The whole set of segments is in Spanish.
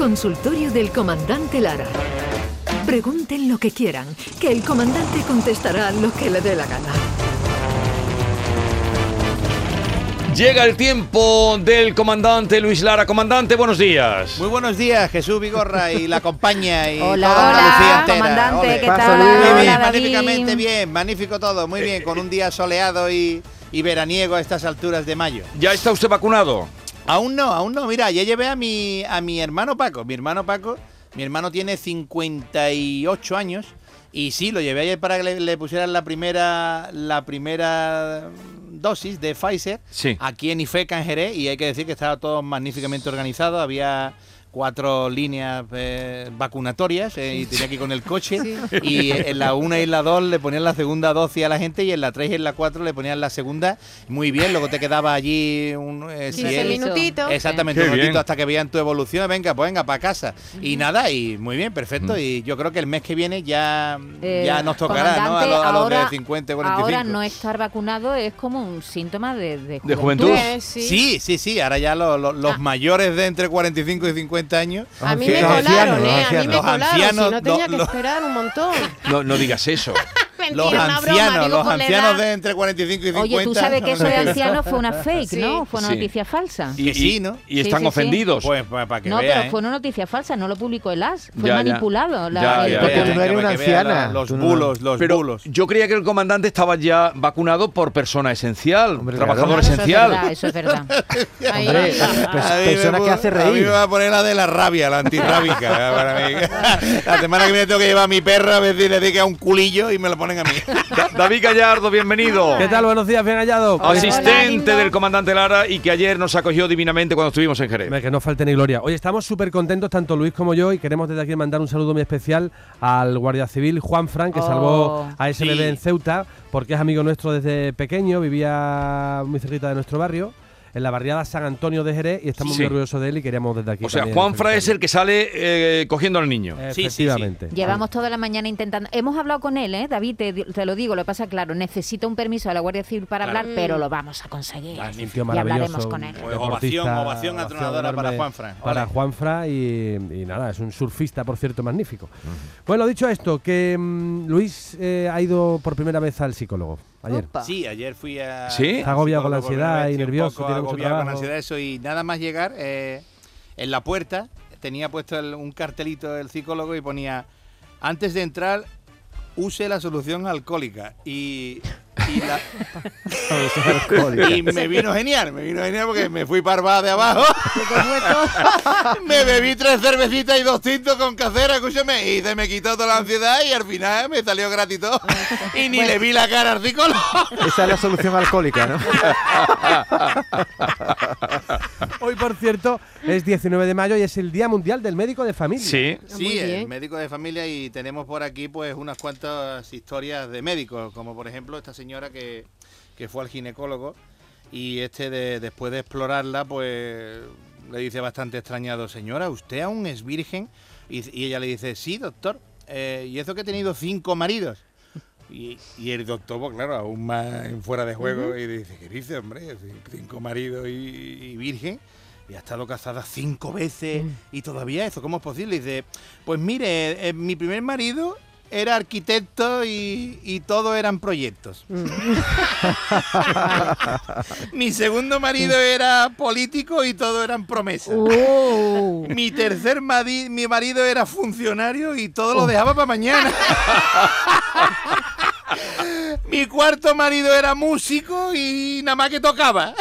Consultorio del Comandante Lara. Pregunten lo que quieran, que el comandante contestará lo que le dé la gana. Llega el tiempo del comandante Luis Lara. Comandante, buenos días. Muy buenos días, Jesús Vigorra y la compañía y Hola, toda hola, Andalucía entera. comandante, Ole. ¿qué tal? Muy Hola, bien, David. magníficamente bien, magnífico todo, muy bien, con un día soleado y, y veraniego a estas alturas de mayo. ¿Ya está usted vacunado? Aún no, aún no, mira, ya llevé a mi, a mi hermano Paco, mi hermano Paco, mi hermano tiene 58 años y sí, lo llevé ayer para que le, le pusieran la primera, la primera dosis de Pfizer Sí. aquí en IFECA en Jerez y hay que decir que estaba todo magníficamente organizado, había cuatro líneas eh, vacunatorias eh, y tenía que ir con el coche y en la 1 y la 2 le ponían la segunda dosis a la gente y en la 3 y en la 4 le ponían la segunda muy bien, luego te quedaba allí un eh, si 15 él- minutitos. Exactamente, Qué un bien. hasta que vean tu evolución, venga, pues venga, para casa. Y nada, y muy bien, perfecto. Y yo creo que el mes que viene ya, Eh, ya nos tocará, ¿no? A, los- a los ahora- de 50, 45. Ahora no estar vacunado es como un síntoma de, de De juventud. Sí, sí, sí, ahora ya lo- lo- los Ah. а de entre 45 y 50 años. Ah, A mí me los colaron, ancianos, ¿eh? los A mí me colaron, si no tenía que esperar un montón. No, no digas eso. Mentira, Los una broma, ancianos, digo, los la ancianos de entre 45 y 50. Oye, tú sabes que eso de anciano fue una fake, Sí. ¿no? Fue una Sí. noticia falsa. Y, sí, ¿no? y están sí, sí. ofendidos. Pues para que no, vea, pero ¿eh? fue una noticia falsa, no lo publicó el AS, fue Ya, ya. manipulado. la- Ya, el- ya, Porque ya. tú no eres una anciana. la- Los bulos, los Pero bulos. yo creía que el comandante estaba ya vacunado por persona esencial, Hombre, trabajador claro. Eso es esencial. verdad, eso es verdad. Hombre, persona que hace A mí me reír. va a poner la de la rabia, la antirrábica. La semana que viene tengo que llevar a mi perra a ver si le dedica un culillo y me lo ponen a mí. Da- David Gallardo, bienvenido. ¿Qué tal? Buenos días, bien hallado. Hola, Asistente del comandante Lara y que ayer nos acogió divinamente cuando estuvimos en Jerez. Hombre, Que no falte ni gloria. Oye, estamos súper contentos, tanto Luis como yo, y queremos desde aquí mandar un saludo muy especial al Guardia Civil Juan Fran, que Oh. salvó a ese Sí. bebé en Ceuta, porque es amigo nuestro desde pequeño, vivía muy cerquita de nuestro barrio, en la barriada San Antonio de Jerez, y estamos Sí. muy orgullosos de él y queríamos desde aquí. O sea, también Juan Fra es el que sale eh, cogiendo al niño. sí, sí. Efectivamente. Llevamos toda la mañana intentando. Hemos hablado con él, ¿eh? David, te, te lo digo, lo pasa, claro, necesita un permiso de la Guardia Civil para Claro. hablar, pero lo vamos a conseguir. Tío Y hablaremos con él. Pues ovación, ovación atronadora para enorme Juanfran. Para. Juanfra y, y nada, es un surfista, por cierto, magnífico. Bueno, dicho esto, que mm, Luis eh, ha ido por primera vez al psicólogo ayer. Opa. Sí, ayer fui a. ¿Sí? Está agobiado con la ansiedad y sí, nervioso, agobiado con ansiedad, eso. Y nada más llegar, eh, en la puerta tenía puesto el- un cartelito del psicólogo y ponía: Antes de entrar, use la solución alcohólica. Y. Y, la- y me vino genial, me vino genial porque me fui parvada de abajo. me bebí tres cervecitas y dos tintos con casera, escúchame, y se me quitó toda la ansiedad y al final me salió gratis todo. Y ni le vi la cara al psicólogo. Esa es la solución alcohólica, ¿no? Hoy, por cierto, es 19 de mayo y es el Día Mundial del Médico de Familia. Sí. Sí, Muy el médico de familia y tenemos por aquí pues unas cuantas historias de médicos, como por ejemplo esta señora que, que fue al ginecólogo y este de- después de explorarla pues le dice bastante extrañado, señora, ¿usted aún es virgen? Y, y ella le dice, sí, doctor, eh, y eso que he tenido cinco maridos. Y, y el doctor, pues claro, aún más en fuera de juego, y dice, ¿qué dice, hombre? Cinco maridos y, y virgen. Y ha estado casada cinco veces y todavía eso, ¿cómo es posible? Y dice, pues mire, eh, mi primer marido era arquitecto y, y todo eran proyectos. mi segundo marido era político y todo eran promesas. Uh. Mi tercer mari- mi marido era funcionario y todo lo dejaba para mañana. mi cuarto marido era músico y nada más que tocaba.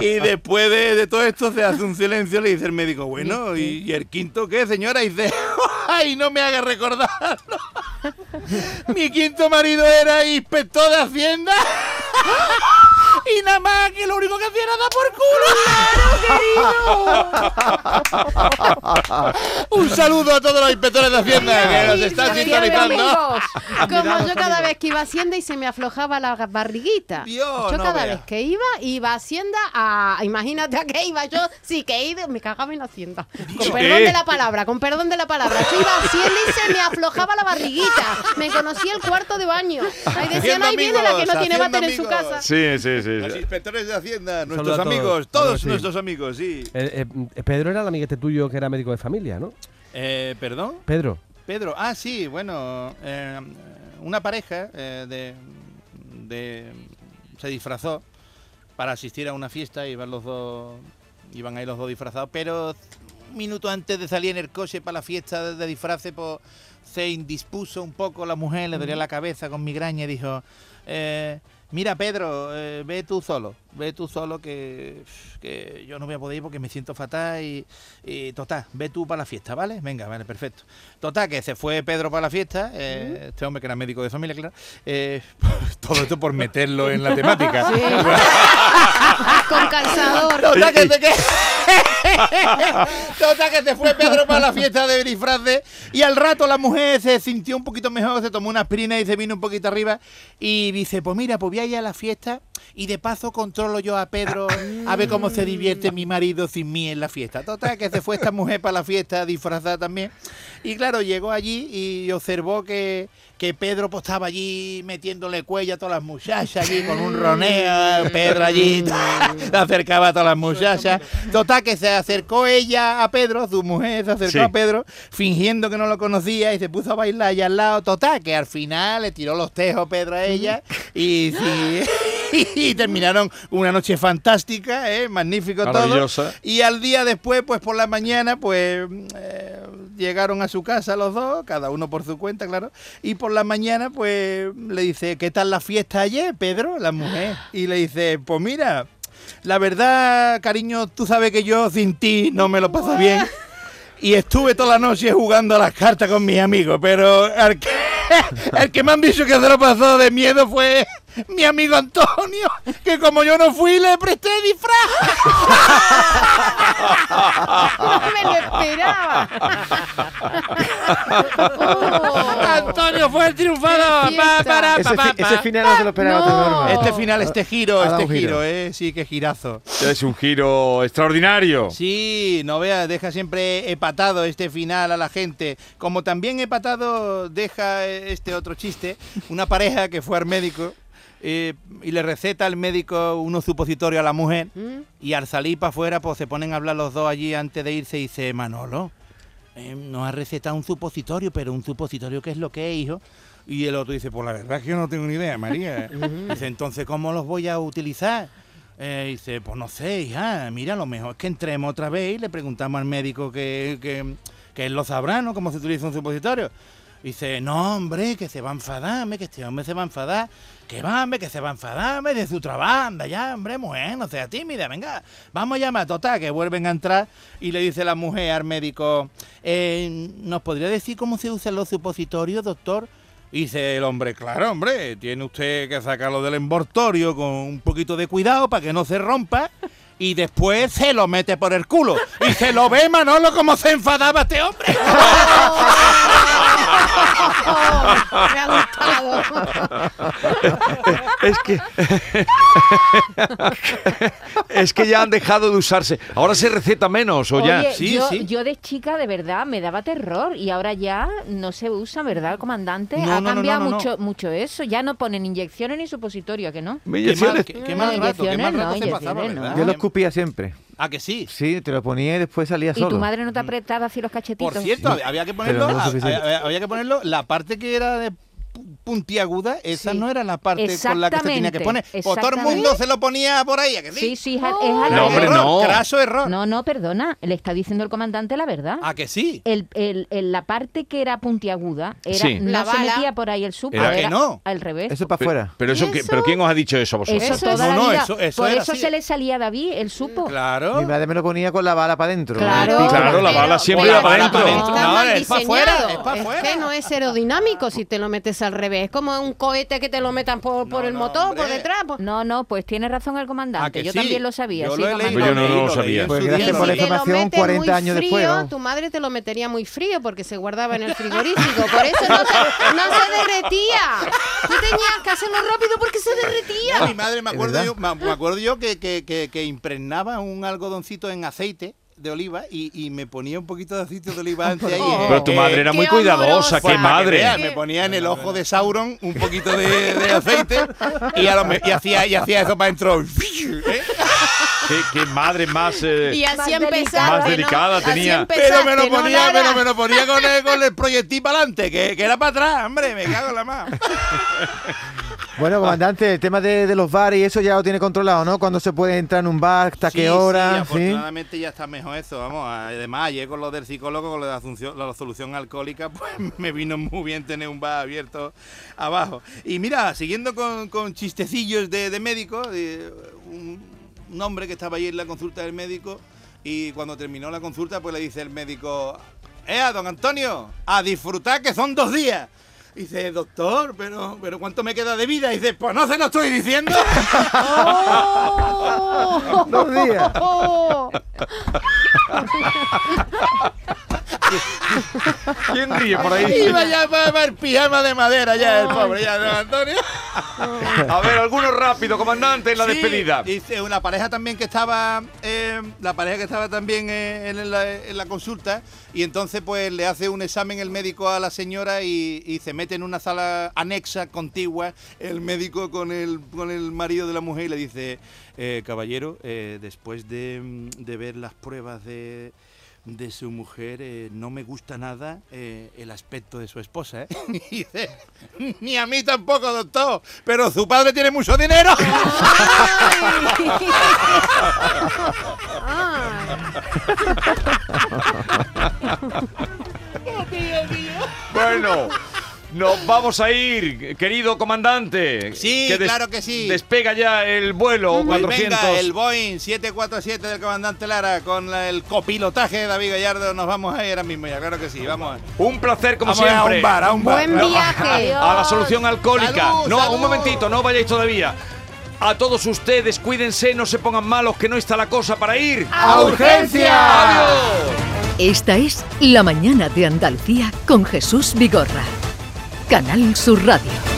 y después de, de todo esto se hace un silencio, le dice el médico, bueno, ¿y, y el quinto qué, señora? Y dice, ay, no me haga recordar. Mi quinto marido era inspector de Hacienda. Y nada más que lo único que hacía era dar por culo. Un saludo a todos los inspectores de Hacienda que nos están sintonizando. Como yo cada vez que iba a Hacienda y se me aflojaba la barriguita. Dios, yo no cada vea. vez que iba, iba a Hacienda a... Imagínate a qué iba yo. Sí, que he ido, me cagaba en Hacienda. Con ¿Qué? perdón de la palabra, con perdón de la palabra. Yo iba a Hacienda y se me aflojaba la barriguita. Me conocía el cuarto de baño. Ahí decían, ahí viene la que no tiene váter en su casa. Sí, sí, sí. sí. Los inspectores de Hacienda, nuestros todos. amigos, todos sí. nuestros amigos, sí. Eh, eh, Pedro era el amiguete tuyo que era médico de familia, ¿no? Eh, ¿Perdón? Pedro. Pedro, ah, sí, bueno, eh, una pareja eh, de, de- se disfrazó para asistir a una fiesta, iban los dos, iban ahí los dos disfrazados, pero un minuto antes de salir en el coche para la fiesta de, disfraces, pues se indispuso un poco la mujer, le dolía la cabeza con migraña y dijo, eh, mira Pedro, eh, ve tú solo, ve tú solo que, que yo no voy a poder ir porque me siento fatal y, y total, ve tú para la fiesta, ¿vale? Venga, vale, perfecto. Total, que se fue Pedro para la fiesta, eh, este hombre que era médico de familia, claro, todo esto por meterlo en la temática. Con calzador. Total que- Total que se fue Pedro para la fiesta de disfraces y al rato la mujer se sintió un poquito mejor, se tomó una aspirina y se vino un poquito arriba y dice, pues mira, pues voy a ir a la fiesta y de paso controlo yo a Pedro a ver cómo se divierte mi marido sin mí en la fiesta. Total que se fue esta mujer para la fiesta disfrazada también y claro, llegó allí y observó que, que Pedro pues estaba allí metiéndole cuello a todas las muchachas allí con un roneo, Pedro allí se acercaba a todas las muchachas. Total que se acercó ella a Pedro, su mujer se acercó Sí. a Pedro, fingiendo que no lo conocía y se puso a bailar allá al lado. Total que al final le tiró los tejos Pedro a ella y, sí, y terminaron una noche fantástica, ¿eh? magnífico todo. Y al día después, pues por la mañana, pues eh, llegaron a su casa los dos, cada uno por su cuenta, claro. Y por la mañana, pues le dice, ¿qué tal la fiesta ayer, Pedro? La mujer. Y le dice, pues mira, la verdad, cariño, tú sabes que yo sin ti no me lo paso bien. Y estuve toda la noche jugando a las cartas con mis amigos, pero al que, el que me han dicho que se lo pasó de miedo fue mi amigo Antonio, que como yo no fui, le presté disfraz. No me lo esperaba. Oh. Antonio fue el triunfador. Pa, para, pa, Ese, pa, ese final no te lo esperaba No. Este final, este giro, Ha este giro, giro. eh, sí, qué girazo. Es un giro extraordinario. Sí, no veas, deja siempre hepatado este final a la gente. Como también hepatado deja eh, este otro chiste, una pareja que fue al médico eh, y le receta al médico unos supositorios a la mujer Mm. y al salir para afuera pues se ponen a hablar los dos allí antes de irse y dice, Manolo, eh, nos ha recetado un supositorio, pero un supositorio ¿qué es lo que es, hijo? Y el otro dice, pues la verdad es que yo no tengo ni idea, María. dice, entonces, ¿cómo los voy a utilizar? Eh, dice, pues no sé, hija, mira, lo mejor es que entremos otra vez y le preguntamos al médico que, que, que él lo sabrá, ¿no? Cómo se utiliza un supositorio. Dice, no, hombre, que se va a enfadar, hombre, que este hombre se va a enfadar. Que va, hombre, que se va a enfadar, hombre, de su trabajo, anda ya, hombre, mujer, no sea tímida, venga, vamos a llamar, total, que vuelven a entrar y le dice la mujer al médico, eh, ¿nos podría decir cómo se usan los supositorios, doctor? Y dice el hombre, claro, hombre, tiene usted que sacarlo del envoltorio con un poquito de cuidado para que no se rompa y después se lo mete por el culo. Y se lo ve, Manolo, cómo se enfadaba este hombre. Me ha gustado. Es que. es que ya han dejado de usarse. Ahora se receta menos o ya. Sí, yo, sí. yo de chica de verdad me daba terror y ahora ya no se usa, ¿verdad? Comandante No, ha no, cambiado no, no, mucho mucho eso. Ya no ponen inyecciones ni supositorio, ¿a que no? Qué mal, Inyecciones. qué- qué mal No, rato, qué mal inyecciones rato no, se pasaba, inyecciones ¿verdad? no. Yo lo escupía siempre. Ah, que sí. Sí, te lo ponía y después salía ¿Y solo. tu madre no te apretaba así los cachetitos? Por cierto, Sí. había que ponerlo, a- había, había que ponerlo, la parte que era de puntiaguda, esa Sí. no era la parte con la que se tenía que poner. Pues todo el mundo se lo ponía por ahí, ¿a que sí? Sí, sí, es, es al No, hombre, Error, no. Craso error. No, no, perdona. Le está diciendo el comandante la verdad. ¿A que sí? El, el- el- la parte que era puntiaguda era, Sí. no La se bala. metía por ahí el supo, Era- ¿A que no? al revés. Eso para Pero, afuera. pero eso, pero ¿quién os ha dicho eso a vosotros? Eso, toda es- la no, no, vida. eso- eso por eso así. se le salía a David el supo. Claro. Mi madre me lo ponía con la bala para adentro. Claro. La bala siempre la iba para para adentro. No, es pa' afuera, es que no es aerodinámico si te lo metes al revés. Es como un cohete que te lo metan por, por No, el no, motor, hombre. por detrás. por- No, no, pues tiene razón el ¿A comandante. Yo sí? también lo sabía. Yo sí, lo he comandante. leído, Yo no lo sabía. Pues gracias día. por la si te lo información, metes 40 muy años frío, después, ¿no? tu madre te lo metería muy frío porque se guardaba en el frigorífico. Por eso no se, no se derretía. Tú tenías que hacerlo rápido porque se derretía. Mi madre, me ¿Es acuerdo, yo, me me acuerdo yo que, que, que, que impregnaba un algodoncito en aceite de oliva y, y me ponía un poquito de aceite de oliva antes ahí. Pero tu madre era muy cuidadosa, qué madre. me ponía en el ojo de Sauron un poquito de, de aceite y, a lo y hacía, y hacía eso para dentro. ¿eh? Qué, qué madre más. eh, Y así Más delicada. tenía. Pero me lo ¿no, ponía, pero me lo ponía con el, con el proyectil para adelante, que, que era para atrás, hombre, me cago en la más. Bueno, comandante, el tema de, de los bares y eso ya lo tiene controlado, ¿no? Cuando se puede entrar en un bar, hasta Sí, qué hora, ¿sí? afortunadamente ya está mejor eso, vamos. Además, ayer con lo del psicólogo, con lo de la, solución alcohólica, pues me vino muy bien tener un bar abierto abajo. Y mira, siguiendo con, con chistecillos de, de médico, un, un hombre que estaba ahí en la consulta del médico y cuando terminó la consulta, pues le dice el médico, ¡Eh, don Antonio! A disfrutar que son dos días. Y dice, doctor, pero, pero ¿cuánto me queda de vida? Y dice, pues no se lo estoy diciendo. ¡Oh! Dos días. ¿Quién ríe por ahí? Iba ya para, para el pijama de madera ya el pobre, ya don Antonio. A ver, alguno rápido, comandante, en la Sí, despedida. Dice una pareja también que estaba, eh, la pareja que estaba también eh, en, la, en la consulta y entonces pues le hace un examen el médico a la señora y, y se mete en una sala anexa, contigua, el médico con el, con el marido de la mujer y le dice, eh, caballero, eh, después de, de ver las pruebas de de su mujer eh, no me gusta nada eh, el aspecto de su esposa. ¿eh? Y dice, ni a mí tampoco, doctor, pero su padre tiene mucho dinero. Ay. Bueno, nos vamos a ir, querido comandante. Sí, claro que sí. Despega ya el vuelo Pues 400. venga, el Boeing 747 del comandante Lara con la- el copilotaje de David Gallardo. Nos vamos a ir ahora mismo ya, claro que sí. Vamos, Un placer, como vamos a siempre. un bar, a un bar. Buen viaje. A la solución alcohólica. Salud, no, salud. un momentito, no vayáis todavía. A todos ustedes, cuídense, no se pongan malos, que no está la cosa para ir. ¡A urgencia! ¡Adiós! Esta es La Mañana de Andalucía con Jesús Vigorra. Canal Sur Radio.